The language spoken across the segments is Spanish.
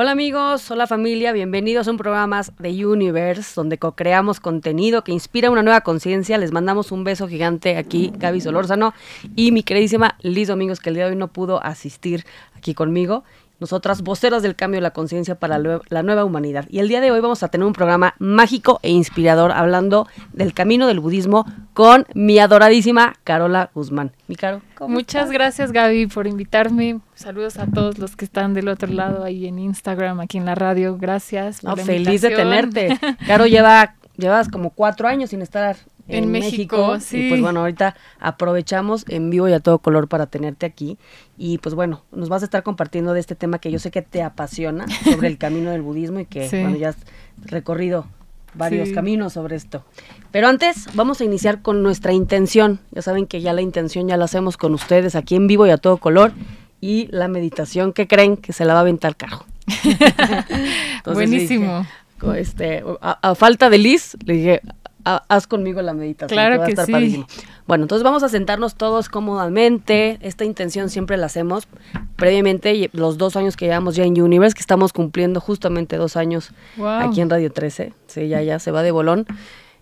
Hola amigos, hola familia, bienvenidos a un programa de Universe, donde co-creamos contenido que inspira una nueva conciencia. Les mandamos un beso gigante aquí, Gaby Solórzano y mi queridísima Liz Domingos, que el día de hoy no pudo asistir aquí conmigo nosotras, voceras del cambio de la conciencia para la nueva humanidad. Y el día de hoy vamos a tener un programa mágico e inspirador hablando del camino del budismo con mi adoradísima Carola Guzmán. Mi Caro, Muchas gracias Gaby por invitarme. Saludos a todos los que están del otro lado ahí en Instagram, aquí en la radio. Gracias. feliz de tenerte. Caro lleva llevas como cuatro años sin estar en, México, sí. Y pues bueno, ahorita aprovechamos en vivo y a todo color para tenerte aquí. Y pues bueno, nos vas a estar compartiendo de este tema que yo sé que te apasiona, sobre el camino del budismo y que bueno, ya has recorrido varios caminos sobre esto. Pero antes vamos a iniciar con nuestra intención. Ya saben que ya la intención ya la hacemos con ustedes aquí en vivo y a todo color. Y la meditación que creen que se la va a aventar carro. Buenísimo. Este, a, falta de Liz, le dije, haz conmigo la meditación. Claro que, sí. Bueno, entonces vamos a sentarnos todos cómodamente. Esta intención siempre la hacemos previamente, los dos años que llevamos ya en Universe, que estamos cumpliendo justamente dos años aquí en Radio 13. Sí, ya, ya se va de bolón.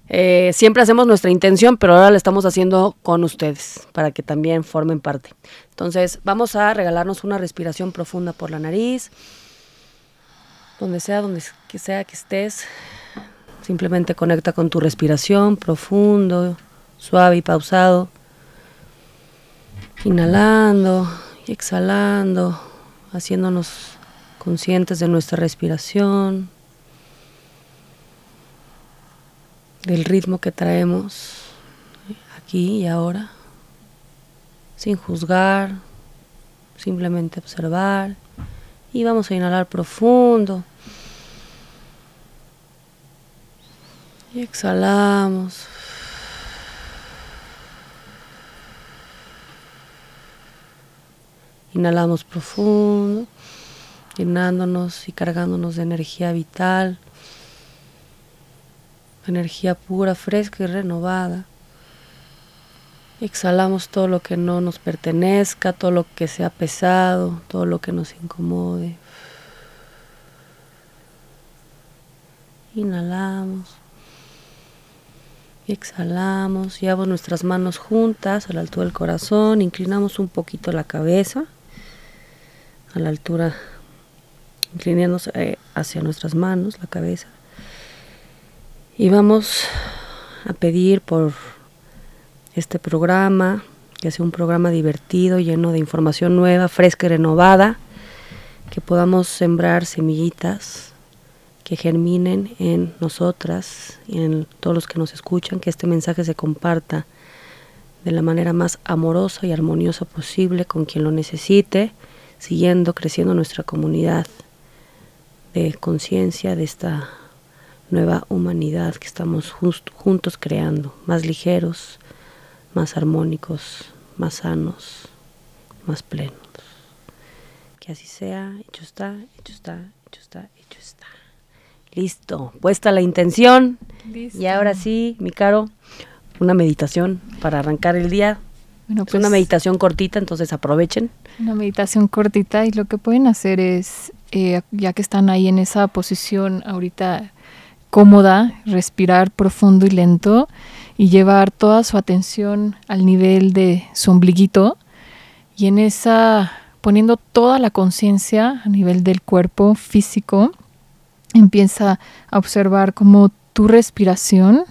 Eh, siempre hacemos nuestra intención, pero ahora la estamos haciendo con ustedes, para que también formen parte. Entonces, vamos a regalarnos una respiración profunda por la nariz, donde sea, donde que sea que estés. Simplemente conecta con tu respiración profundo, suave y pausado. Inhalando y exhalando, haciéndonos conscientes de nuestra respiración, del ritmo que traemos aquí y ahora, sin juzgar, simplemente observar. Y vamos a inhalar profundo. Y exhalamos. Inhalamos profundo, llenándonos y cargándonos de energía vital, energía pura, fresca y renovada. Exhalamos todo lo que no nos pertenezca, todo lo que sea pesado, todo lo que nos incomode. Inhalamos. Exhalamos, llevamos nuestras manos juntas a la altura del corazón, inclinamos un poquito la cabeza a la altura, inclinándonos eh, hacia nuestras manos, la cabeza. Y vamos a pedir por este programa, que sea un programa divertido, lleno de información nueva, fresca y renovada, que podamos sembrar semillitas que germinen en nosotras y en todos los que nos escuchan, que este mensaje se comparta de la manera más amorosa y armoniosa posible con quien lo necesite, siguiendo creciendo nuestra comunidad de conciencia de esta nueva humanidad que estamos juntos creando, más ligeros, más armónicos, más sanos, más plenos. Que así sea, hecho está, hecho está, hecho está, hecho está. Listo, puesta la intención. Y ahora sí, mi caro, una meditación para arrancar el día. Bueno, es una pues meditación cortita, entonces aprovechen. Una meditación cortita y lo que pueden hacer es, eh, ya que están ahí en esa posición ahorita cómoda, respirar profundo y lento y llevar toda su atención al nivel de su ombliguito y en esa poniendo toda la conciencia a nivel del cuerpo físico empieza a observar cómo tu respiración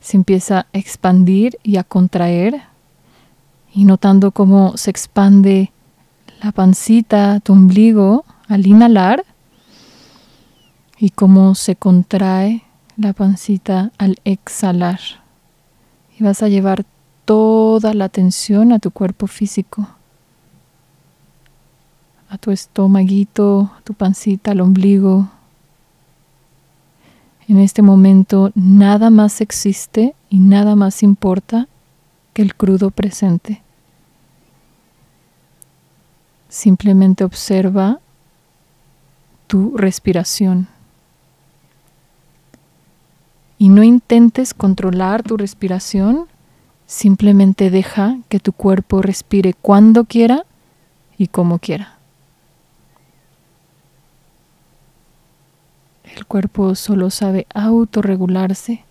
se empieza a expandir y a contraer y notando cómo se expande la pancita, tu ombligo al inhalar y cómo se contrae la pancita al exhalar. Vas a llevar toda la atención a tu cuerpo físico, a tu estomaguito, tu pancita, al ombligo, en este momento nada más existe y nada más importa que el crudo presente. Simplemente observa tu respiración. Y no intentes controlar tu respiración, simplemente deja que tu cuerpo respire cuando quiera y como quiera. El cuerpo solo sabe autorregularse.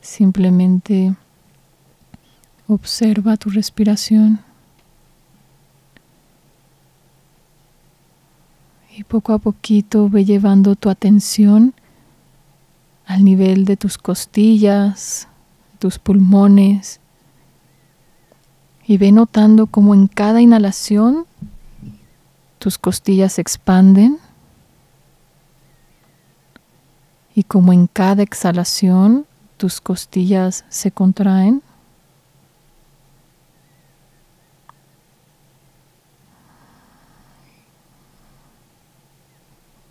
Simplemente observa tu respiración. Y poco a poquito ve llevando tu atención al nivel de tus costillas, tus pulmones. Y ve notando cómo en cada inhalación tus costillas se expanden y como en cada exhalación tus costillas se contraen.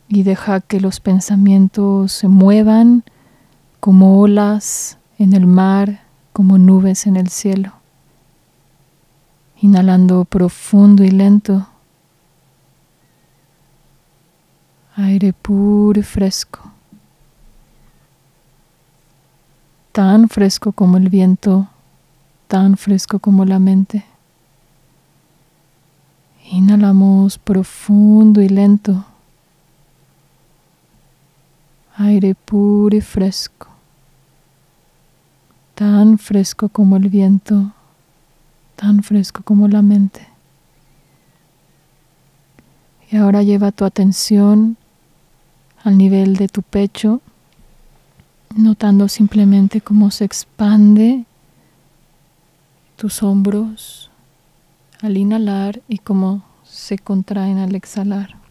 Y deja que los pensamientos se muevan como olas en el mar, como nubes en el cielo. Inhalando profundo y lento. Aire puro y fresco. Tan fresco como el viento, tan fresco como la mente. Inhalamos profundo y lento aire puro y fresco, tan fresco como el viento, tan fresco como la mente. Y ahora lleva tu atención al nivel de tu pecho, notando simplemente cómo se expande tus hombros al inhalar y cómo se contraen al exhalar.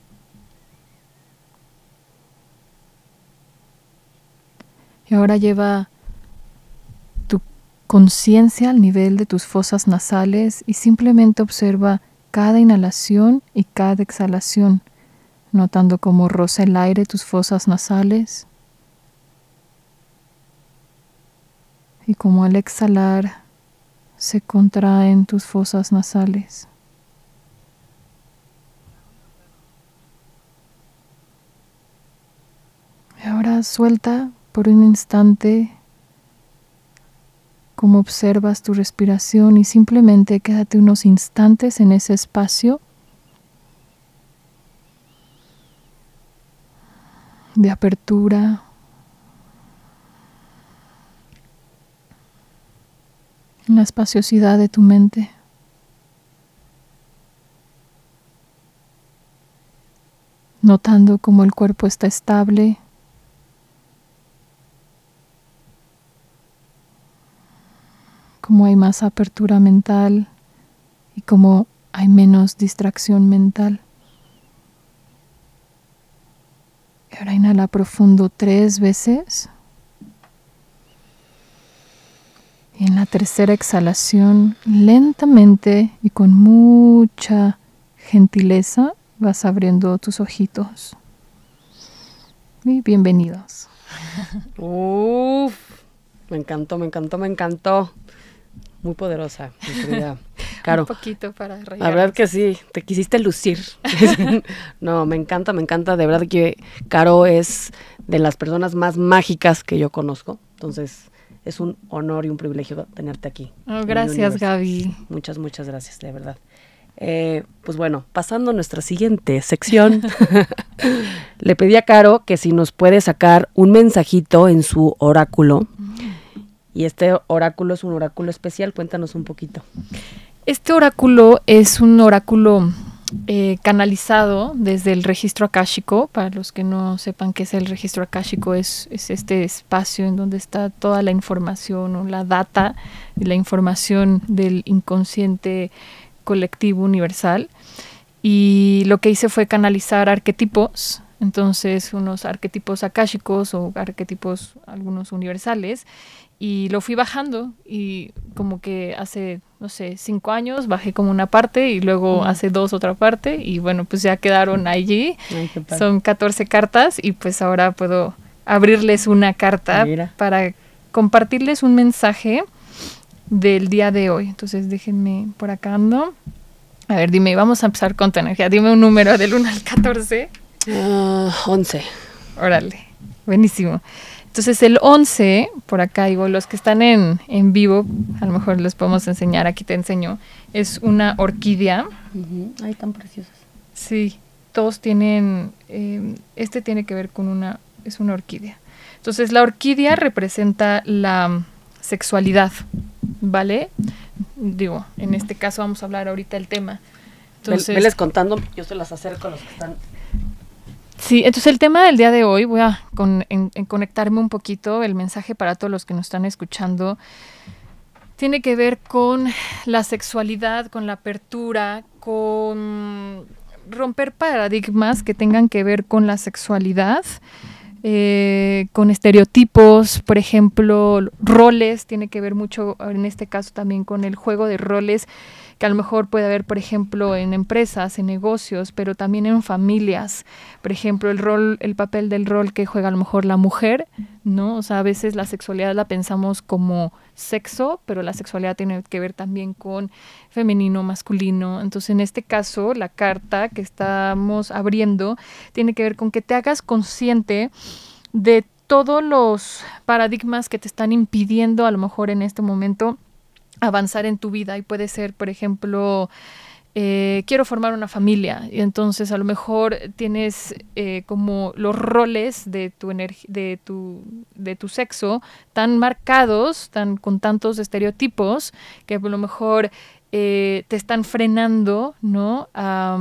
Y ahora lleva tu conciencia al nivel de tus fosas nasales y simplemente observa cada inhalación y cada exhalación, notando cómo roza el aire tus fosas nasales y cómo al exhalar se contraen tus fosas nasales. Y ahora suelta por un instante cómo observas tu respiración y simplemente quédate unos instantes en ese espacio de apertura. En la espaciosidad de tu mente. Notando cómo el cuerpo está estable. Cómo hay más apertura mental y cómo hay menos distracción mental. Y ahora inhala profundo tres veces. Y en la tercera exhalación, lentamente y con mucha gentileza, vas abriendo tus ojitos. Y bienvenidos. Uf, me encantó, me encantó, me encantó muy poderosa, Claro. Un poquito para La verdad que sí, te quisiste lucir. no, me encanta, me encanta. De verdad que Caro es de las personas más mágicas que yo conozco. Entonces, es un honor y un privilegio tenerte aquí. Oh, gracias, Gaby. Muchas, muchas gracias, de verdad. Eh, pues bueno, pasando a nuestra siguiente sección, le pedí a Caro que si nos puede sacar un mensajito en su oráculo y este oráculo es un oráculo especial, cuéntanos un poquito. Este oráculo es un oráculo eh, canalizado desde el registro akáshico. Para los que no sepan qué es el registro akáshico, es, es este espacio en donde está toda la información o la data la información del inconsciente colectivo universal. Y lo que hice fue canalizar arquetipos, entonces unos arquetipos akáshicos o arquetipos algunos universales y lo fui bajando y como que hace, no sé, cinco años bajé como una parte y luego hace dos otra parte y bueno, pues ya quedaron allí. Son 14 cartas y pues ahora puedo abrirles una carta para compartirles un mensaje del día de hoy. Entonces déjenme por acá ando. A ver, dime, vamos a empezar con tu energía. Dime un número del 1 al 14. 11. Ah, Órale, buenísimo. Entonces el 11, por acá digo, los que están en, en vivo, a lo mejor les podemos enseñar, aquí te enseño, es una orquídea. Ay, tan preciosas. Sí, todos tienen, eh, este tiene que ver con una, es una orquídea. Entonces la orquídea representa la sexualidad, ¿vale? Digo, en este caso vamos a hablar ahorita del tema. Entonces, Veles contando, yo se las acerco a los que están Sí, entonces el tema del día de hoy, voy a conectarme un poquito, el mensaje para todos los que nos están escuchando, tiene que ver con la sexualidad, con la apertura, con romper paradigmas que tengan que ver con la sexualidad. Eh, con estereotipos, por ejemplo, roles, tiene que ver mucho en este caso también con el juego de roles que a lo mejor puede haber, por ejemplo, en empresas, en negocios, pero también en familias. Por ejemplo, el rol, el papel del rol que juega a lo mejor la mujer, ¿no? O sea, a veces la sexualidad la pensamos como sexo, pero la sexualidad tiene que ver también con femenino, masculino. Entonces, en este caso, la carta que estamos abriendo tiene que ver con que te hagas consciente de todos los paradigmas que te están impidiendo a lo mejor en este momento avanzar en tu vida y puede ser, por ejemplo, eh, quiero formar una familia y entonces a lo mejor tienes eh, como los roles de tu, de, tu, de tu sexo tan marcados, tan, con tantos estereotipos que a lo mejor eh, te están frenando, ¿no? a,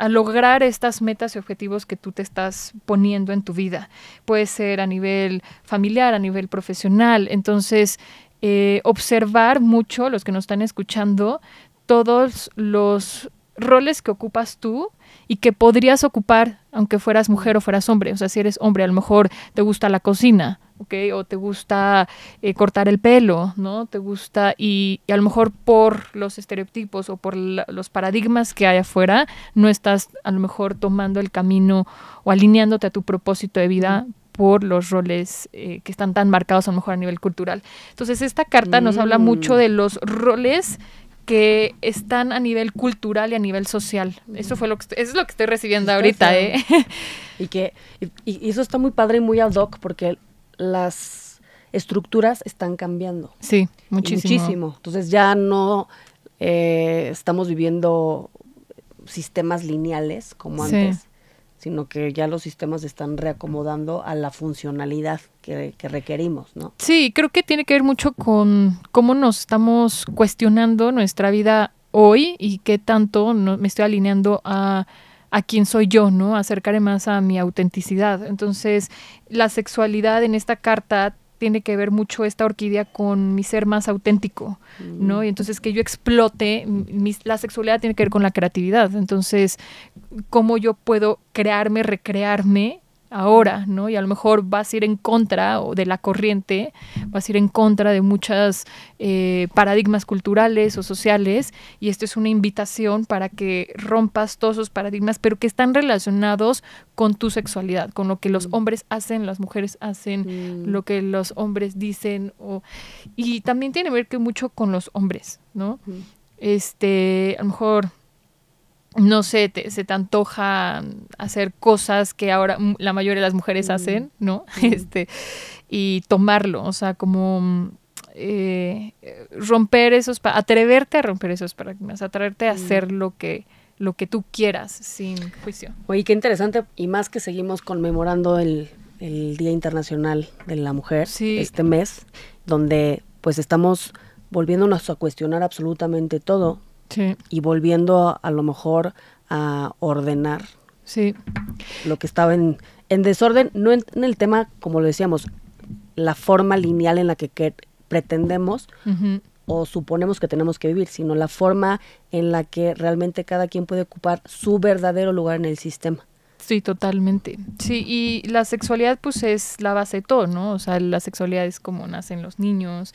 a lograr estas metas y objetivos que tú te estás poniendo en tu vida. Puede ser a nivel familiar, a nivel profesional. Entonces, eh, observar mucho, los que nos están escuchando, todos los roles que ocupas tú y que podrías ocupar aunque fueras mujer o fueras hombre. O sea, si eres hombre, a lo mejor te gusta la cocina, o te gusta eh, cortar el pelo, ¿no? Te gusta, y, a lo mejor por los estereotipos o por los paradigmas que hay afuera, no estás a lo mejor tomando el camino o alineándote a tu propósito de vida por los roles eh, que están tan marcados a lo mejor a nivel cultural. Entonces, esta carta nos habla mucho de los roles que están a nivel cultural y a nivel social. Eso fue lo que eso es lo que estoy recibiendo ahorita, ¿eh? Y que y, eso está muy padre y muy ad hoc porque las estructuras están cambiando. Sí, muchísimo. Muchísimo. Entonces ya no eh, estamos viviendo sistemas lineales como antes, sino que ya los sistemas están reacomodando a la funcionalidad que, requerimos, ¿no? Sí, creo que tiene que ver mucho con cómo nos estamos cuestionando nuestra vida hoy y qué tanto me estoy alineando a a quién soy yo, ¿no? Acercaré más a mi autenticidad. Entonces, la sexualidad en esta carta tiene que ver mucho esta orquídea con mi ser más auténtico, ¿no? Mm. Y entonces que yo explote, la sexualidad tiene que ver con la creatividad. Entonces, cómo yo puedo crearme, recrearme ahora, ¿no? Y a lo mejor vas a ir en contra de la corriente, vas a ir en contra de muchos eh, paradigmas culturales o sociales, y esto es una invitación para que rompas todos esos paradigmas, pero que están relacionados con tu sexualidad, con lo que los mm. hombres hacen, las mujeres hacen, mm. lo que los hombres dicen, o, y también tiene que ver que mucho con los hombres, ¿no? Este, a lo mejor no sé, se te antoja hacer cosas que ahora la mayoría de las mujeres mm. hacen, ¿no? Este, y tomarlo, o sea, como eh, romper esos, atreverte a romper esos paradigmas, atreverte a hacer mm. lo que, lo que tú quieras sin juicio. Oye, qué interesante, y más que seguimos conmemorando el, el Día Internacional de la Mujer este mes, donde pues estamos volviéndonos a cuestionar absolutamente todo, y volviendo a, lo mejor a ordenar sí. lo que estaba en, en desorden, no en, el tema, como lo decíamos, la forma lineal en la que, pretendemos o suponemos que tenemos que vivir, sino la forma en la que realmente cada quien puede ocupar su verdadero lugar en el sistema. Sí, totalmente. Sí, y la sexualidad pues es la base de todo, ¿no? O sea, la sexualidad es como nacen los niños.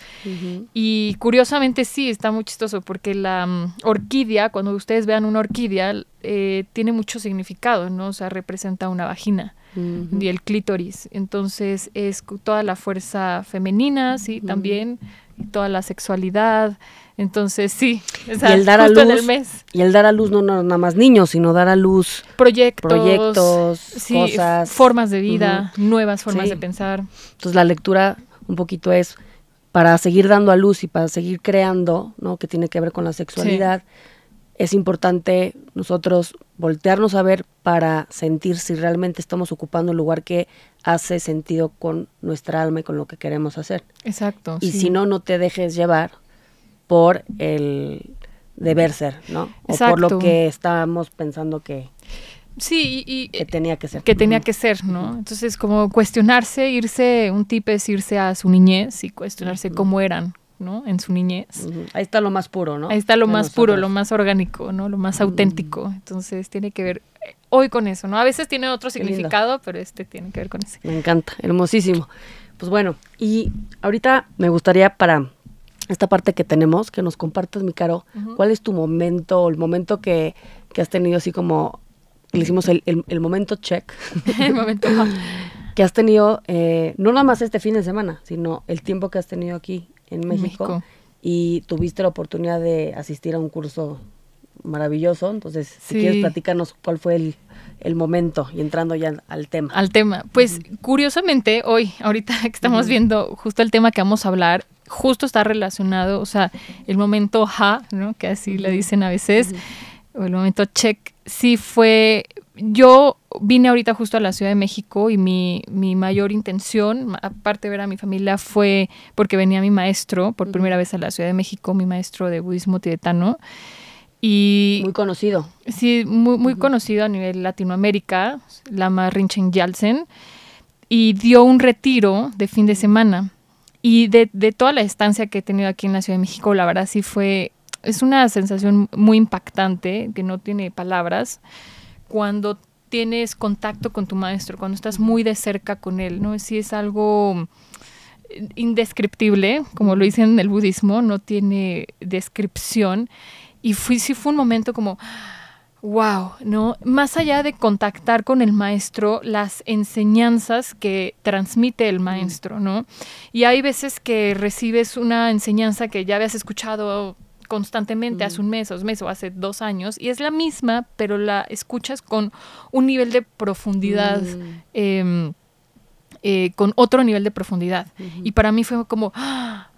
Y curiosamente sí, está muy chistoso porque la mm, orquídea, cuando ustedes vean una orquídea, eh, tiene mucho significado, ¿no? O sea, representa una vagina y el clítoris. Entonces es toda la fuerza femenina, sí, también, toda la sexualidad. Entonces, sí, y el dar a luz, Y el dar a luz no, nada más niños, sino dar a luz proyectos, proyectos cosas. Formas de vida, nuevas formas de pensar. Entonces, la lectura un poquito es para seguir dando a luz y para seguir creando, ¿no? Que tiene que ver con la sexualidad. es importante nosotros voltearnos a ver para sentir si realmente estamos ocupando un lugar que hace sentido con nuestra alma y con lo que queremos hacer. Exacto. Y si no, no te dejes llevar por el deber ser, ¿no? O por lo que estábamos pensando que, Sí, y, que tenía que ser. Que tenía que ser, ¿no? Entonces, como cuestionarse, irse, un tip es irse a su niñez y cuestionarse cómo eran, ¿no? En su niñez. Ahí está lo más puro, ¿no? Ahí está lo más puro, lo más orgánico, ¿no? Lo más auténtico. Entonces, tiene que ver eh, hoy con eso, ¿no? A veces tiene otro significado, pero este tiene que ver con ese. Me encanta, hermosísimo. Pues bueno, y ahorita me gustaría para esta parte que tenemos, que nos compartas, mi caro, cuál es tu momento, el momento que, que has tenido así como le hicimos el, el, momento check. el momento que has tenido, eh, no nada más este fin de semana, sino el tiempo que has tenido aquí en México, y tuviste la oportunidad de asistir a un curso maravilloso. Entonces, si quieres, platícanos cuál fue el, el, momento y entrando ya al tema. Al tema. Pues curiosamente, hoy, ahorita que estamos viendo justo el tema que vamos a hablar, justo está relacionado, o sea, el momento ja, ¿no? Que así le dicen a veces, o el momento check sí fue, yo vine ahorita justo a la Ciudad de México y mi, mi mayor intención, aparte de ver a mi familia, fue porque venía mi maestro por primera vez a la Ciudad de México, mi maestro de budismo tibetano. Y, muy conocido. Sí, muy, muy conocido a nivel Latinoamérica, Lama Rinchen Yalsen, y dio un retiro de fin de semana. Y de, de toda la estancia que he tenido aquí en la Ciudad de México, la verdad sí fue es una sensación muy impactante, que no tiene palabras, cuando tienes contacto con tu maestro, cuando estás muy de cerca con él, ¿no? Si es algo indescriptible, como lo dicen en el budismo, no tiene descripción. Y fui, sí fue un momento como, wow, ¿no? Más allá de contactar con el maestro, las enseñanzas que transmite el maestro, ¿no? Y hay veces que recibes una enseñanza que ya habías escuchado constantemente hace un mes, dos meses o hace dos años y es la misma, pero la escuchas con un nivel de profundidad, em, eh, con otro nivel de profundidad. Y para mí fue como,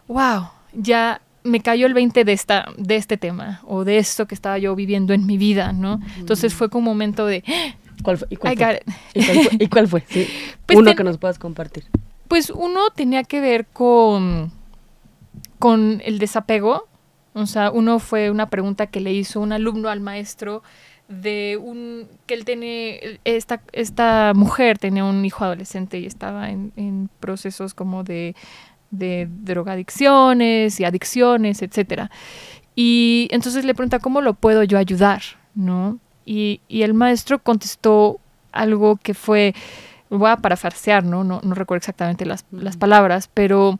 wow, ya me cayó el 20 de, esta, de este tema o de esto que estaba yo viviendo en mi vida, ¿no? Entonces fue como un momento de... ¿Cuál fue? ¿Y cuál, fue? ¿Y cuál fue? Pues uno que nos puedas compartir. Pues uno tenía que ver con, con el desapego, o sea, uno fue una pregunta que le hizo un alumno al maestro de un que él tiene esta esta mujer tenía un hijo adolescente y estaba en, procesos como de, de drogadicciones y adicciones, etcétera. Y entonces le pregunta cómo lo puedo yo ayudar, ¿no? Y, y el maestro contestó algo que fue voy a parafarsear, ¿no? No, no recuerdo exactamente las, las palabras, pero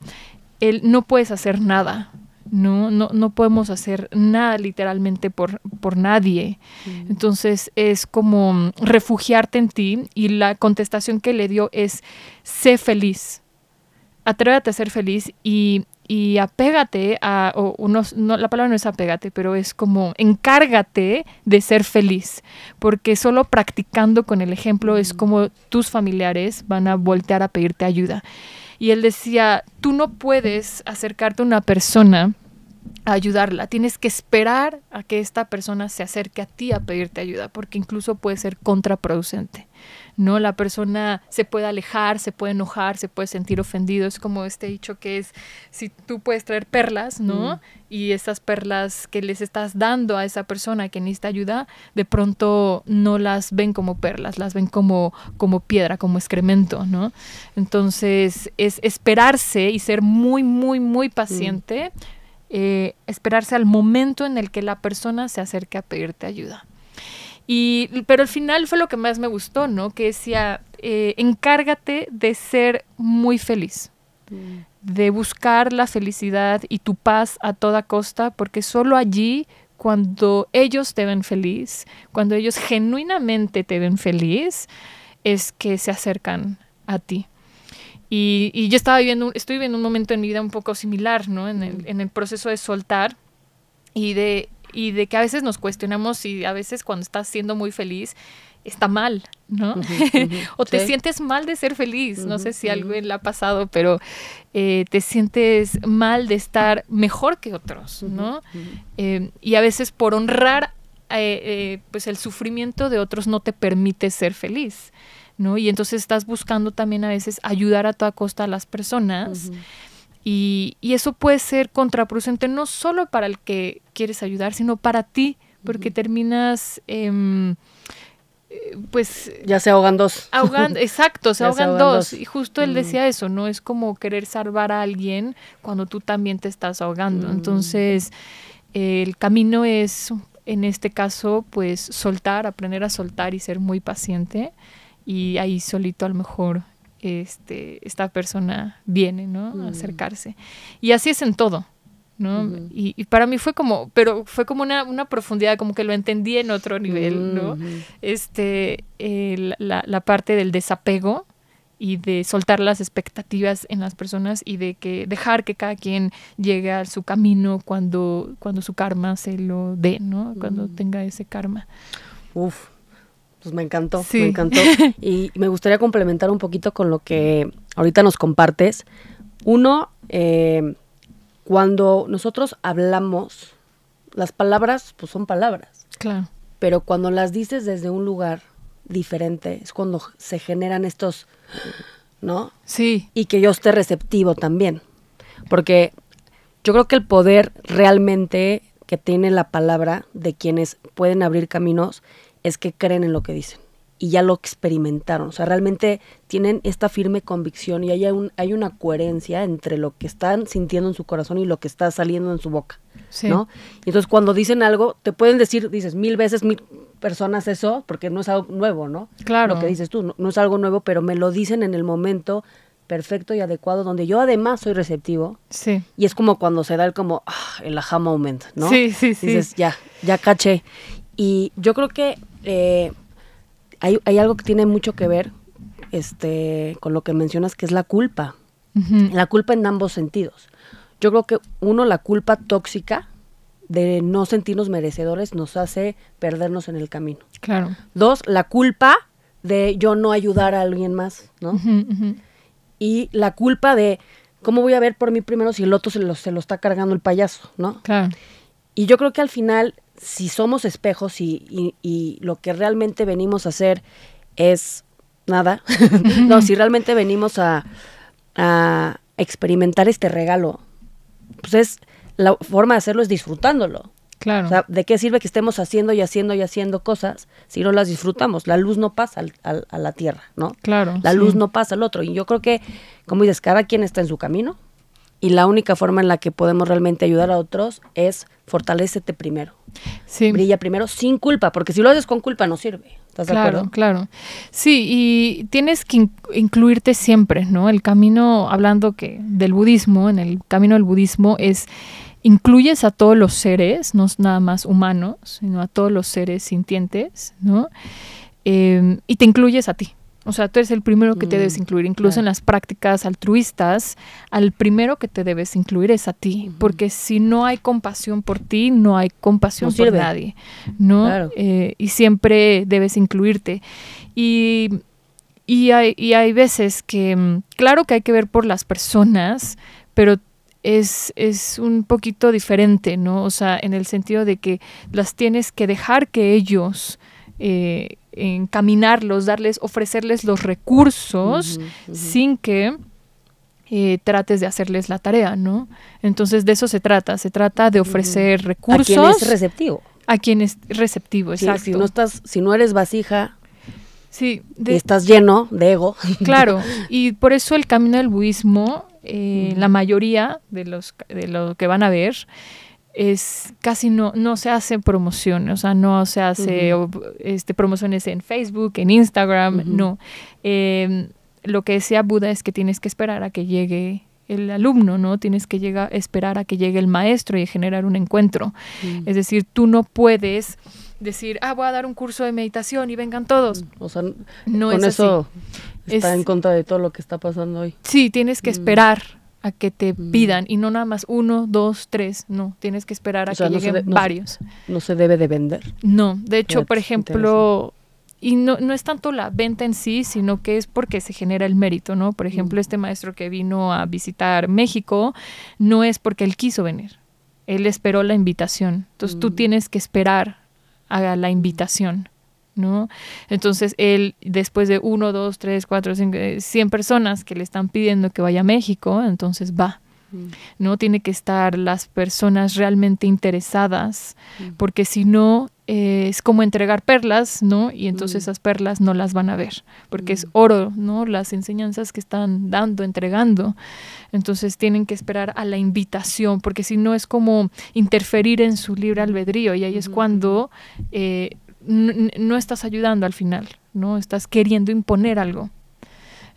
él no puedes hacer nada ¿no? No, no podemos hacer nada literalmente por, por nadie. Entonces es como refugiarte en ti y la contestación que le dio es, sé feliz, atrévete a ser feliz y, y apégate a, o no, la palabra no es apégate, pero es como encárgate de ser feliz, porque solo practicando con el ejemplo es mm. como tus familiares van a voltear a pedirte ayuda. Y él decía, tú no puedes acercarte a una persona a ayudarla, tienes que esperar a que esta persona se acerque a ti a pedirte ayuda, porque incluso puede ser contraproducente. ¿No? La persona se puede alejar, se puede enojar, se puede sentir ofendido. Es como este dicho que es, si tú puedes traer perlas, ¿no? Mm. Y esas perlas que les estás dando a esa persona que necesita ayuda, de pronto no las ven como perlas, las ven como, como piedra, como excremento, ¿no? Entonces, es esperarse y ser muy, muy, muy paciente. Mm. Eh, esperarse al momento en el que la persona se acerque a pedirte ayuda. Y, pero al final fue lo que más me gustó, ¿no? Que decía, eh, encárgate de ser muy feliz, mm. de buscar la felicidad y tu paz a toda costa, porque solo allí, cuando ellos te ven feliz, cuando ellos genuinamente te ven feliz, es que se acercan a ti. Y, y yo estaba viviendo, estoy viviendo un momento en mi vida un poco similar, ¿no? En el, en el proceso de soltar y de y de que a veces nos cuestionamos y a veces cuando estás siendo muy feliz está mal, ¿no? o te sientes mal de ser feliz, no sé si algo le ha pasado, pero eh, te sientes mal de estar mejor que otros, ¿no? Eh, y a veces por honrar eh, eh, pues el sufrimiento de otros no te permite ser feliz, ¿no? Y entonces estás buscando también a veces ayudar a toda costa a las personas. Y, y, eso puede ser contraproducente no solo para el que quieres ayudar, sino para ti, porque terminas... Eh, pues ya se ahogan dos. Ahogando, exacto, se, ahogan, dos. Y justo él decía eso, ¿no? Es como querer salvar a alguien cuando tú también te estás ahogando. Entonces, el camino es, en este caso, pues soltar, aprender a soltar y ser muy paciente. Y ahí solito a lo mejor este, esta persona viene, ¿no? A acercarse. Y así es en todo. ¿no? y, para mí fue como, pero fue como una, una, profundidad, como que lo entendí en otro nivel, ¿no? Este, la, la, parte del desapego y de soltar las expectativas en las personas y de que dejar que cada quien llegue a su camino cuando, cuando su karma se lo dé, ¿no? Cuando tenga ese karma. Uf, pues me encantó, me encantó. Y me gustaría complementar un poquito con lo que ahorita nos compartes. Uno, eh, cuando nosotros hablamos, las palabras pues son palabras. Claro. Pero cuando las dices desde un lugar diferente, es cuando se generan estos, ¿no? Sí. Y que yo esté receptivo también. Porque yo creo que el poder realmente que tiene la palabra de quienes pueden abrir caminos es que creen en lo que dicen y ya lo experimentaron. O sea, realmente tienen esta firme convicción y hay, un, hay una coherencia entre lo que están sintiendo en su corazón y lo que está saliendo en su boca. ¿no? Y entonces cuando dicen algo, te pueden decir, dices mil veces, mil personas eso, porque no es algo nuevo, ¿no? Claro. Lo que dices tú, no, es algo nuevo, pero me lo dicen en el momento perfecto y adecuado, donde yo además soy receptivo. Sí. Y es como cuando se da el como, ah, el aha moment, ¿no? Sí, sí, sí. Dices, ya, ya caché. Y yo creo que... Eh, hay, hay algo que tiene mucho que ver este, con lo que mencionas, que es la culpa. La culpa en ambos sentidos. Yo creo que uno, la culpa tóxica de no sentirnos merecedores nos hace perdernos en el camino. Claro. Dos, la culpa de yo no ayudar a alguien más, ¿no? Y la culpa de cómo voy a ver por mí primero si el otro se lo, se lo está cargando el payaso, ¿no? Claro. Y yo creo que al final si somos espejos y, y, lo que realmente venimos a hacer es nada, no, si realmente venimos a, a, experimentar este regalo, pues es la forma de hacerlo es disfrutándolo. Claro. O sea, ¿de qué sirve que estemos haciendo y haciendo y haciendo cosas si no las disfrutamos? La luz no pasa al, a la tierra, ¿no? Claro. La luz no pasa al otro. Y yo creo que, como dices, cada quien está en su camino y la única forma en la que podemos realmente ayudar a otros es fortalecete primero. Sí. Brilla primero sin culpa, porque si lo haces con culpa no sirve. ¿Estás claro, de acuerdo? Claro, Sí, y tienes que incluirte siempre, ¿no? El camino, hablando que del budismo, en el camino del budismo es incluyes a todos los seres, no nada más humanos, sino a todos los seres sintientes, ¿no? Eh, y te incluyes a ti. O sea, tú eres el primero que te debes mm, incluir, incluso en las prácticas altruistas, al primero que te debes incluir es a ti, porque si no hay compasión por ti, no hay compasión por nadie, ¿no? Eh, y siempre debes incluirte. Y, y, hay, y hay veces que, mm, claro que hay que ver por las personas, pero es, es, un poquito diferente, ¿no? O sea, en el sentido de que las tienes que dejar que ellos eh, encaminarlos, darles, ofrecerles los recursos sin que eh, trates de hacerles la tarea, ¿no? Entonces de eso se trata, se trata de ofrecer recursos. A quien es receptivo. A quien es receptivo, exacto. si no estás, si no eres vasija, sí, y estás lleno de ego. Claro, y por eso el camino del budismo, eh, la mayoría de los de lo que van a ver, es casi no, no se hace promoción, o sea, no se hace este, promociones en Facebook, en Instagram, no. Em, lo que decía Buda es que tienes que esperar a que llegue el alumno, ¿no? Tienes que llegar, esperar a que llegue el maestro y generar un encuentro. Es decir, tú no puedes decir, ah, voy a dar un curso de meditación y vengan todos. O sea, no con eso está en contra de todo lo que está pasando hoy. Sí, tienes que esperar a que te mm. pidan y no nada más uno, dos, tres, no, tienes que esperar a que lleguen varios. No se, debe de vender. No, de hecho, por ejemplo, y no, no es tanto la venta en sí, sino que es porque se genera el mérito, ¿no? Por ejemplo, mm. este maestro que vino a visitar México, no es porque él quiso venir, él esperó la invitación, entonces tú mm. tienes que esperar a la invitación. ¿No? Entonces él, después de uno, dos, tres, cuatro, cinco, eh, cien personas que le están pidiendo que vaya a México, entonces va. Mm. No tiene que estar las personas realmente interesadas, mm. porque si no eh, es como entregar perlas, ¿no? Y entonces mm. esas perlas no las van a ver, porque es oro, ¿no? Las enseñanzas que están dando, entregando. Entonces tienen que esperar a la invitación, porque si no es como interferir en su libre albedrío, y ahí es cuando eh, no estás ayudando al final, ¿no? Estás queriendo imponer algo.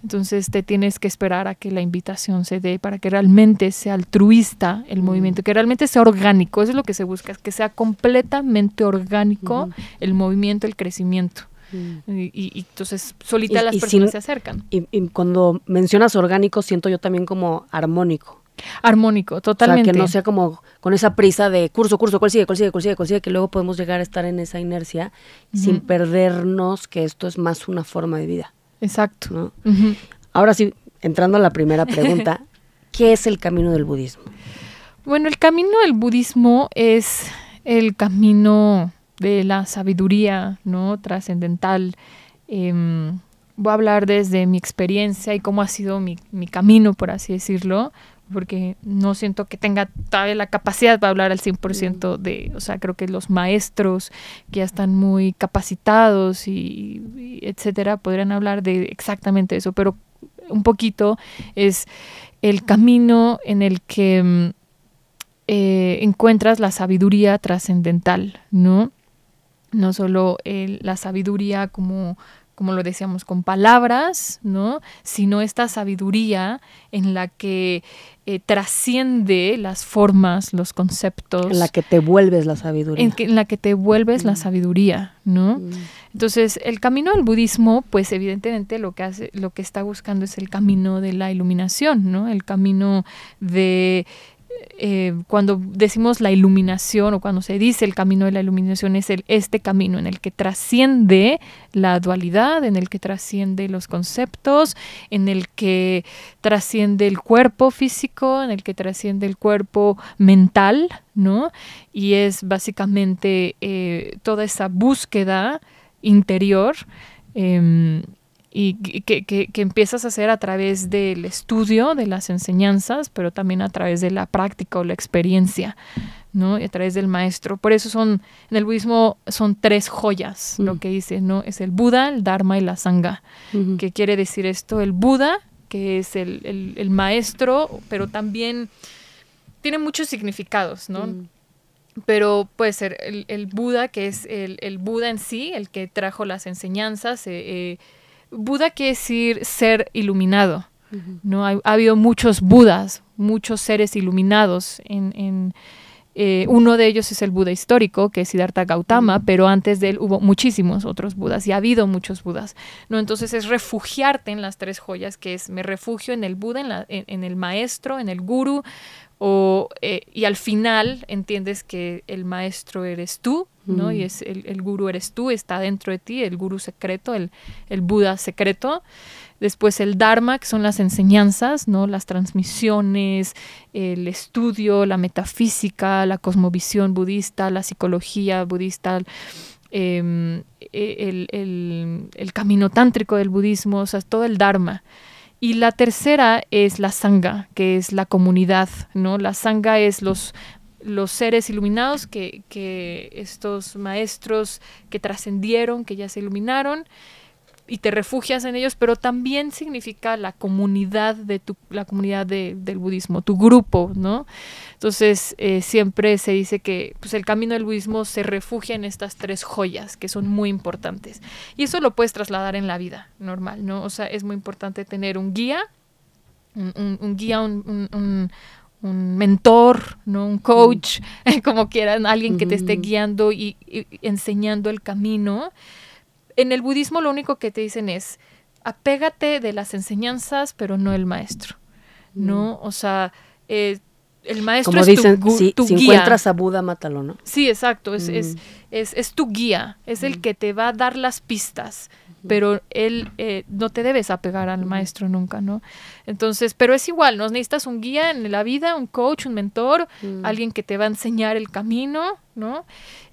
Entonces te tienes que esperar a que la invitación se dé para que realmente sea altruista el movimiento, que realmente sea orgánico. Eso es lo que se busca, que sea completamente orgánico el movimiento, el crecimiento. y, entonces solita las personas se acercan. Y, cuando mencionas orgánico, siento yo también como armónico. Armónico, totalmente. O sea, que no sea como con esa prisa de curso, curso, cuál sigue, cuál sigue, cuál sigue, cuál sigue, que luego podemos llegar a estar en esa inercia sin perdernos que esto es más una forma de vida. Exacto. Ahora sí, entrando a la primera pregunta, ¿qué es el camino del budismo? Bueno, el camino del budismo es el camino de la sabiduría, ¿no? Trascendental. Em, voy a hablar desde mi experiencia y cómo ha sido mi, mi camino, por así decirlo, porque no siento que tenga todavía la capacidad para hablar al 100% mm. de, o sea, creo que los maestros que ya están muy capacitados y, etcétera, podrían hablar de exactamente eso, pero un poquito es el camino en el que mm, eh, encuentras la sabiduría trascendental, ¿no? No solo la sabiduría como como lo decíamos, con palabras, ¿no? Sino esta sabiduría en la que eh, trasciende las formas, los conceptos. En la que te vuelves la sabiduría. En, la que te vuelves la mm. sabiduría, ¿no? Mm. Entonces, el camino del budismo, pues evidentemente lo que hace, lo que está buscando es el camino de la iluminación, ¿no? El camino de eh, cuando decimos la iluminación o cuando se dice el camino de la iluminación es el, este camino en el que trasciende la dualidad, en el que trasciende los conceptos, en el que trasciende el cuerpo físico, en el que trasciende el cuerpo mental, ¿no? Y es básicamente eh, toda esa búsqueda interior. Em, y que, que, que, empiezas a hacer a través del estudio de las enseñanzas, pero también a través de la práctica o la experiencia, ¿no? Y a través del maestro. Por eso son, en el budismo son tres joyas, lo mm. que dice, ¿no? Es el Buda, el Dharma y la Sangha. ¿Qué quiere decir esto? El Buda, que es el, el, el maestro, pero también tiene muchos significados, ¿no? Mm. pero puede ser el, el, Buda, que es el, el, Buda en sí, el que trajo las enseñanzas, eh, eh, Buda quiere decir ser iluminado. ¿no? Ha, habido muchos Budas, muchos seres iluminados. En, eh, uno de ellos es el Buda histórico, que es Siddhartha Gautama, pero antes de él hubo muchísimos otros Budas y ha habido muchos Budas. ¿no? Entonces es refugiarte en las tres joyas, que es me refugio en el Buda, en, en el maestro, en el guru, o, eh, y al final entiendes que el maestro eres tú, ¿no? Y mm. es el, el gurú eres tú, está dentro de ti, el gurú secreto, el, el Buda secreto. Después el Dharma, que son las enseñanzas, ¿no? Las transmisiones, el estudio, la metafísica, la cosmovisión budista, la psicología budista, em, e, el, el, el, camino tántrico del budismo, o sea, todo el Dharma. Y la tercera es la sangha, que es la comunidad, ¿no? La sangha es los, los seres iluminados que, que estos maestros que trascendieron, que ya se iluminaron, y te refugias en ellos, pero también significa la comunidad de tu, la comunidad de, del budismo, tu grupo, ¿no? Entonces eh, siempre se dice que pues, el camino del budismo se refugia en estas tres joyas que son muy importantes. Y eso lo puedes trasladar en la vida normal, ¿no? O sea, es muy importante tener un guía, un, guía, un, un mentor, ¿no? un coach, como quieran, alguien que te esté guiando y, y, enseñando el camino en el budismo lo único que te dicen es, apégate de las enseñanzas, pero no el maestro, ¿no? Mm. O sea, eh, el maestro Como es dicen, tu, si, tu si guía. encuentras a Buda, mátalo, ¿no? Sí, exacto, es, es, Mm. es, es tu guía, es el que te va a dar las pistas, pero él eh, no te debes apegar al maestro nunca, ¿no? Entonces, pero es igual, ¿no? Necesitas un guía en la vida, un coach, un mentor, Mm. alguien que te va a enseñar el camino, ¿no?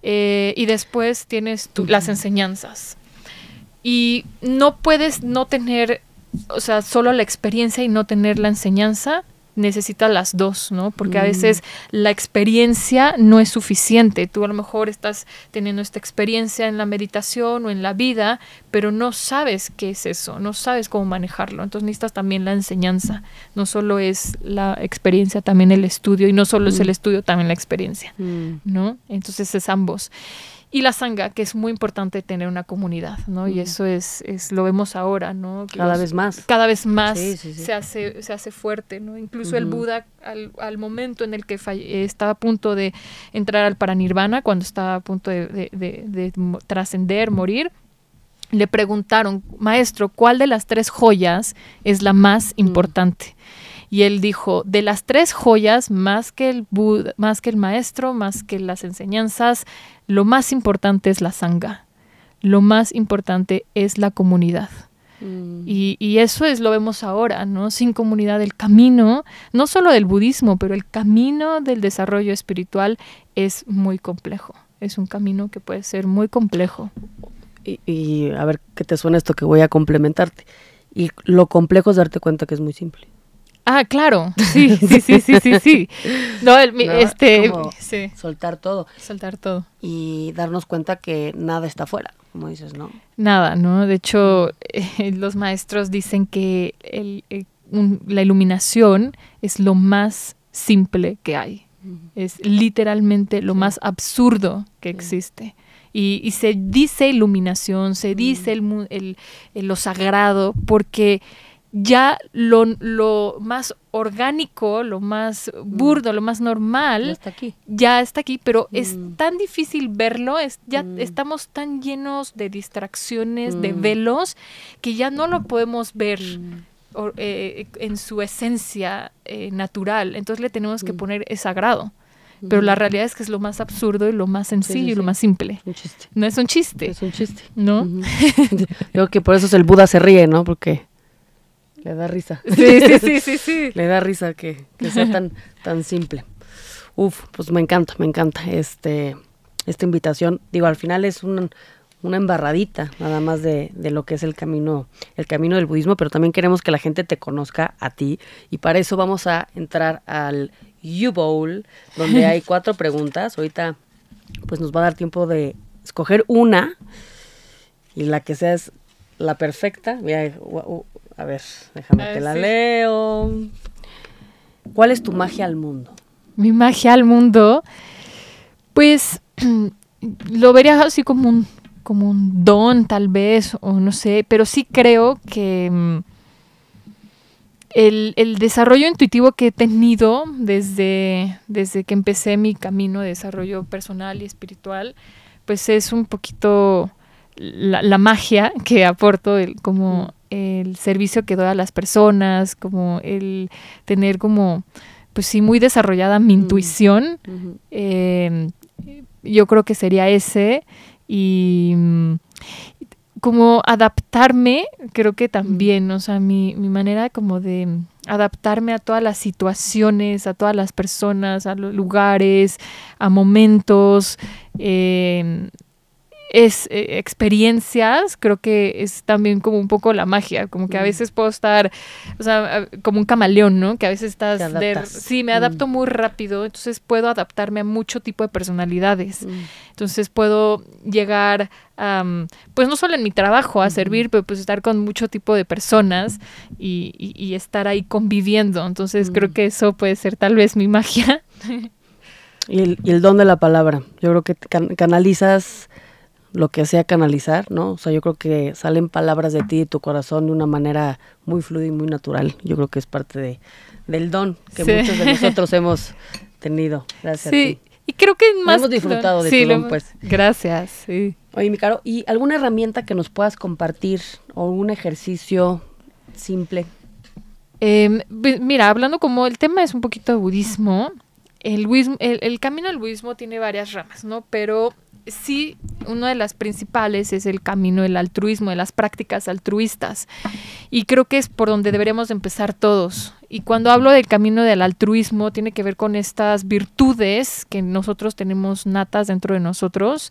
Eh, y después tienes tu- las enseñanzas. Y no puedes no tener, o sea, solo la experiencia y no tener la enseñanza. Necesitas las dos, ¿no? Porque a Mm. veces la experiencia no es suficiente. Tú a lo mejor estás teniendo esta experiencia en la meditación o en la vida, pero no sabes qué es eso, no sabes cómo manejarlo. Entonces necesitas también la enseñanza. No solo es la experiencia, también el estudio. Y no solo es Mm. el estudio, también la experiencia. Mm. ¿no? Entonces es ambos. Y la sangha, que es muy importante tener una comunidad, ¿no? Y eso es, es lo vemos ahora, ¿no? Que Cada los- vez más. cada vez más Sí, sí, sí. se hace se hace fuerte, ¿no? Incluso el. Buda al, al momento en el que falle- estaba a punto de entrar al paranirvana, cuando estaba a punto de, de- de- trascender, morir, le preguntaron, maestro, ¿cuál de las tres joyas es la más Mm. importante? Y él dijo, de las tres joyas, más que el Buda, más que el maestro, más que las enseñanzas, lo más importante es la sangha. Lo más importante es la comunidad. Mm. Y, y eso es, lo vemos ahora, ¿no? Sin comunidad, el camino, no solo del budismo, pero el camino del desarrollo espiritual es muy complejo. Es un camino que puede ser muy complejo. Y, y a ver qué te suena esto que voy a complementarte. Y lo complejo es darte cuenta que es muy simple. Ah, claro. Sí, sí, sí, sí, sí, sí. No, el, este, Como sí, Soltar todo soltar todo. y darnos cuenta que nada está fuera, como dices, ¿no? Nada, ¿no? De hecho, eh, los maestros dicen que el- el- un- la iluminación es lo más simple que hay. Es literalmente lo Sí. más absurdo que Sí. existe. Y, y se dice iluminación, se dice el, mu- el- el lo sagrado, porque ya lo, lo más orgánico, lo más burdo, lo más Ya normal, está aquí. ya está aquí, pero es Mm. tan difícil verlo, es, ya Mm. estamos tan llenos de distracciones, de Mm. velos, que ya no lo podemos ver Mm. o- eh, en su esencia eh, natural. Entonces le tenemos que Mm. poner es sagrado. Pero la realidad es que es lo más absurdo y lo más sencillo y lo más simple. Un chiste. No es un chiste, Es un chiste. ¿no? Creo que por eso es el Buda se ríe, ¿no? Porque le da risa. Sí, sí, sí, sí, sí. Le da risa que, que sea tan, tan simple. Uf, pues me encanta, me encanta este, esta invitación. Digo, al final es un- una embarradita nada más de, de lo que es el camino, el camino del budismo, pero también queremos que la gente te conozca a ti. Y para eso vamos a entrar al U-Bowl, donde hay cuatro preguntas. Ahorita pues nos va a dar tiempo de escoger una y la que sea es la perfecta. Mira, a ver, déjame A que ver, la sí. leo. ¿Cuál es tu magia al mundo? Mi magia al mundo, pues lo vería así como un, como un don tal vez, o no sé, pero sí creo que mm, el, el desarrollo intuitivo que he tenido desde, desde que empecé mi camino de desarrollo personal y espiritual, pues es un poquito la, la magia que aporto, el, como el servicio que doy a las personas, como el tener como, pues sí, muy desarrollada mi Mm. intuición. Eh, yo creo que sería ese. Y mm, como adaptarme, creo que también, o sea, mi, mi manera como de adaptarme a todas las situaciones, a todas las personas, a los lugares, a momentos, eh, es eh, experiencias, creo que es también como un poco la magia, como que a Mm. veces puedo estar, o sea, como un camaleón, ¿no? Que a veces estás... De- sí, me Mm. adapto muy rápido, entonces puedo adaptarme a mucho tipo de personalidades. Mm. Entonces puedo llegar, pues no solo en mi trabajo a servir, pero pues estar con mucho tipo de personas y, y- y estar ahí conviviendo. Entonces creo Mm. que eso puede ser tal vez mi magia. Y el, y el don de la palabra. Yo creo que can- canalizas lo que sea canalizar, ¿no? O sea, yo creo que salen palabras de ti y tu corazón de una manera muy fluida y muy natural. Yo creo que es parte de, del don que Sí. muchos de nosotros hemos tenido. Gracias a Sí, ti. y creo que más... hemos disfrutado de sí, tu lo don, hemos- pues. Gracias, sí. Oye, mi caro, ¿y alguna herramienta que nos puedas compartir o un ejercicio simple? Em, mira, hablando como el tema es un poquito de budismo, el, budismo, el, camino al budismo tiene varias ramas, ¿no? Pero sí, una de las principales es el camino del altruismo, de las prácticas altruistas. Y creo que es por donde deberíamos empezar todos. Y cuando hablo del camino del altruismo, tiene que ver con estas virtudes que nosotros tenemos natas dentro de nosotros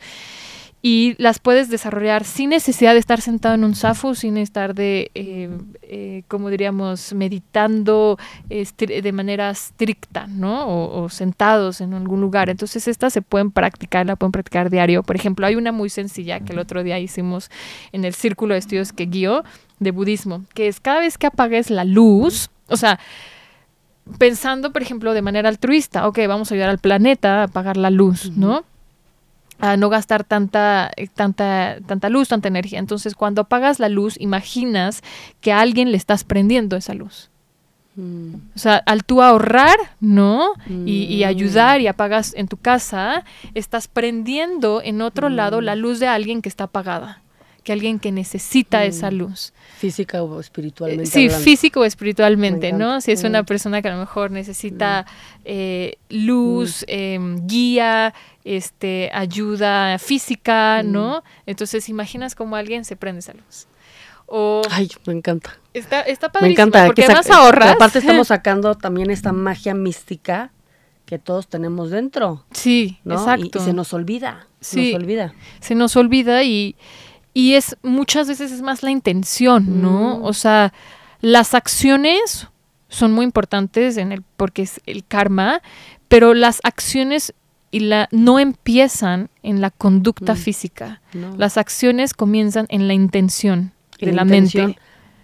y las puedes desarrollar sin necesidad de estar sentado en un zafu, sin estar de, eh, eh, como diríamos, meditando de manera estricta, ¿no? O, sentados en algún lugar. Entonces estas se pueden practicar, la pueden practicar diario. Por ejemplo, hay una muy sencilla que el otro día hicimos en el círculo de estudios que guío de budismo, que es cada vez que apagues la luz, o sea, pensando, por ejemplo, de manera altruista, ok, vamos a ayudar al planeta a apagar la luz, ¿no? A no gastar tanta, tanta, tanta luz, tanta energía. Entonces, cuando apagas la luz, imaginas que a alguien le estás prendiendo esa luz. Mm. O sea, al tú ahorrar, ¿no? Y, mm. ayudar y apagas en tu casa, estás prendiendo en otro lado la luz de alguien que está apagada, que alguien que necesita esa luz. Física o espiritualmente. sí, físico o espiritualmente, ¿no? Si es una persona que a lo mejor necesita eh, luz, em, guía, este, ayuda física, ¿no? Entonces imaginas cómo alguien se prende esa luz. O Ay, me encanta. Está, está padrísimo, me encanta. porque además ahorras. Aparte estamos sacando también esta magia mística que todos tenemos dentro. Sí, exacto. Y, se nos olvida. Se nos olvida. Se nos olvida y, y es muchas veces es más la intención, ¿no? Mm. O sea, las acciones son muy importantes en el porque es el karma, pero las acciones y la, no empiezan en la conducta mm. física. Las acciones comienzan en la intención de la, mente.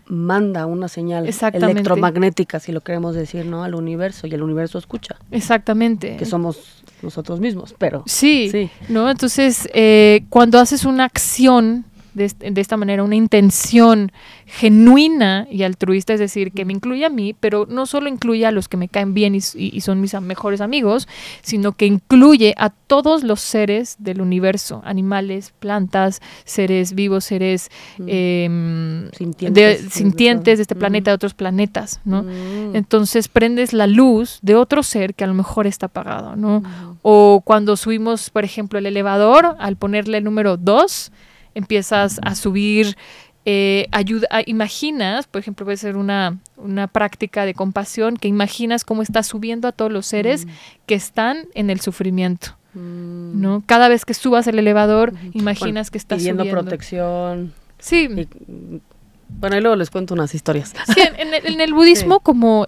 Manda una señal electromagnética, si lo queremos decir, ¿no? Al universo y el universo escucha. Exactamente. Que somos nosotros mismos, pero. Sí. sí. ¿no? Entonces, eh, cuando haces una acción de, esta manera una intención genuina y altruista, es decir, que me incluye a mí, pero no solo incluye a los que me caen bien y, son mis mejores amigos, sino que incluye a todos los seres del universo, animales, plantas, seres vivos, seres em, sintientes, de, este planeta, de otros planetas, ¿no? Mm. Entonces prendes la luz de otro ser que a lo mejor está apagado, ¿no? O cuando subimos, por ejemplo, el elevador, al ponerle el número 2, empiezas a subir, eh, ayuda, imaginas, por ejemplo, puede ser una, una, práctica de compasión, que imaginas cómo estás subiendo a todos los seres mm. que están en el sufrimiento. Mm. ¿no? Cada vez que subas el elevador, imaginas que estás pidiendo protección. Sí. bueno, y luego les cuento unas historias. Sí, en, el, budismo, como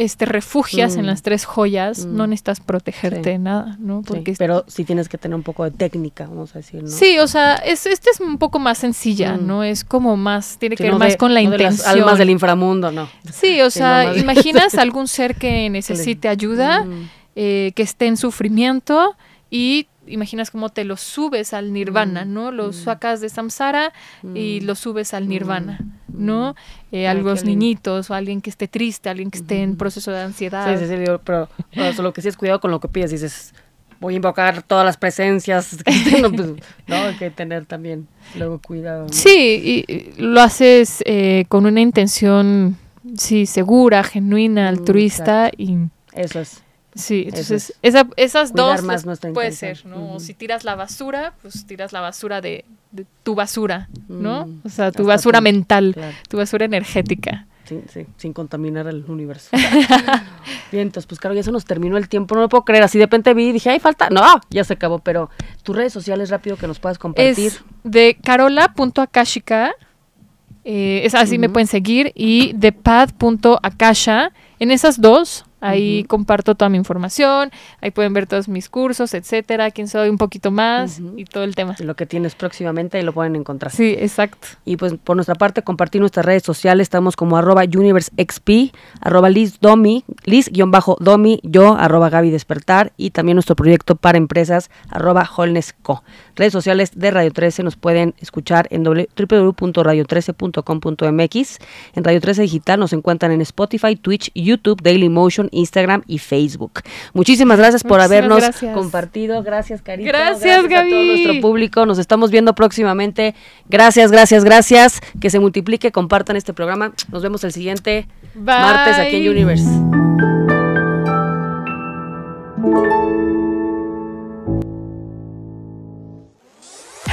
este, refugias en mm. las tres joyas, no mm. necesitas protegerte de nada, ¿no? Porque pero sí tienes que tener un poco de técnica, vamos a decir, ¿no? Sí, o sea, es, este es un poco más sencilla, mm. ¿no? Es como más, tiene que ver más con la intención. almas del inframundo, ¿no? Sí, o sea, imaginas algún ser que necesite ayuda, eh, que esté en sufrimiento y imaginas cómo te lo subes al nirvana, ¿no? Lo sacas de samsara y lo subes al nirvana, ¿no? Eh, a los niñitos o alguien que esté triste, alguien que esté en proceso de ansiedad. Sí, sí, sí, pero, solo que sí es cuidado con lo que pides, dices, voy a invocar todas las presencias, no, pues, no, hay que tener también luego cuidado. Sí, y lo haces eh, con una intención, sí, segura, genuina, altruista y... Eso es. Sí, entonces esas dos puede ser, ¿no? Si tiras la basura, pues tiras la basura de, tu basura, ¿no? Mm, o sea, tu basura mental, tu basura energética. Sí, sí, sin contaminar el universo. Bien, entonces, pues claro, ya se nos terminó el tiempo, no lo puedo creer. Así de repente vi y dije, ay, falta. No, ya se acabó, pero tus redes sociales rápido que nos puedas compartir. Es de carola.akashika, eh, es así me pueden seguir, y de pad.akasha. En esas dos Ahí comparto toda mi información, ahí pueden ver todos mis cursos, etcétera, quién soy un poquito más y todo el tema. Lo que tienes próximamente ahí lo pueden encontrar. Sí, exacto. Y pues por nuestra parte compartir nuestras redes sociales, estamos como arroba universexp, arroba lizdomi, liz-domi, yo, arroba Gaby Despertar y también nuestro proyecto para empresas, arroba holnesco. Redes sociales de Radio 13 nos pueden escuchar en www.radio13.com.mx. En Radio 13 Digital nos encuentran en Spotify, Twitch, YouTube, Dailymotion Instagram y Facebook. Muchísimas gracias por habernos compartido. Gracias, Carita. Gracias, gracias a todo nuestro público. Nos estamos viendo próximamente. Gracias, gracias, gracias. Que se multiplique, compartan este programa. Nos vemos el siguiente martes aquí en Universe.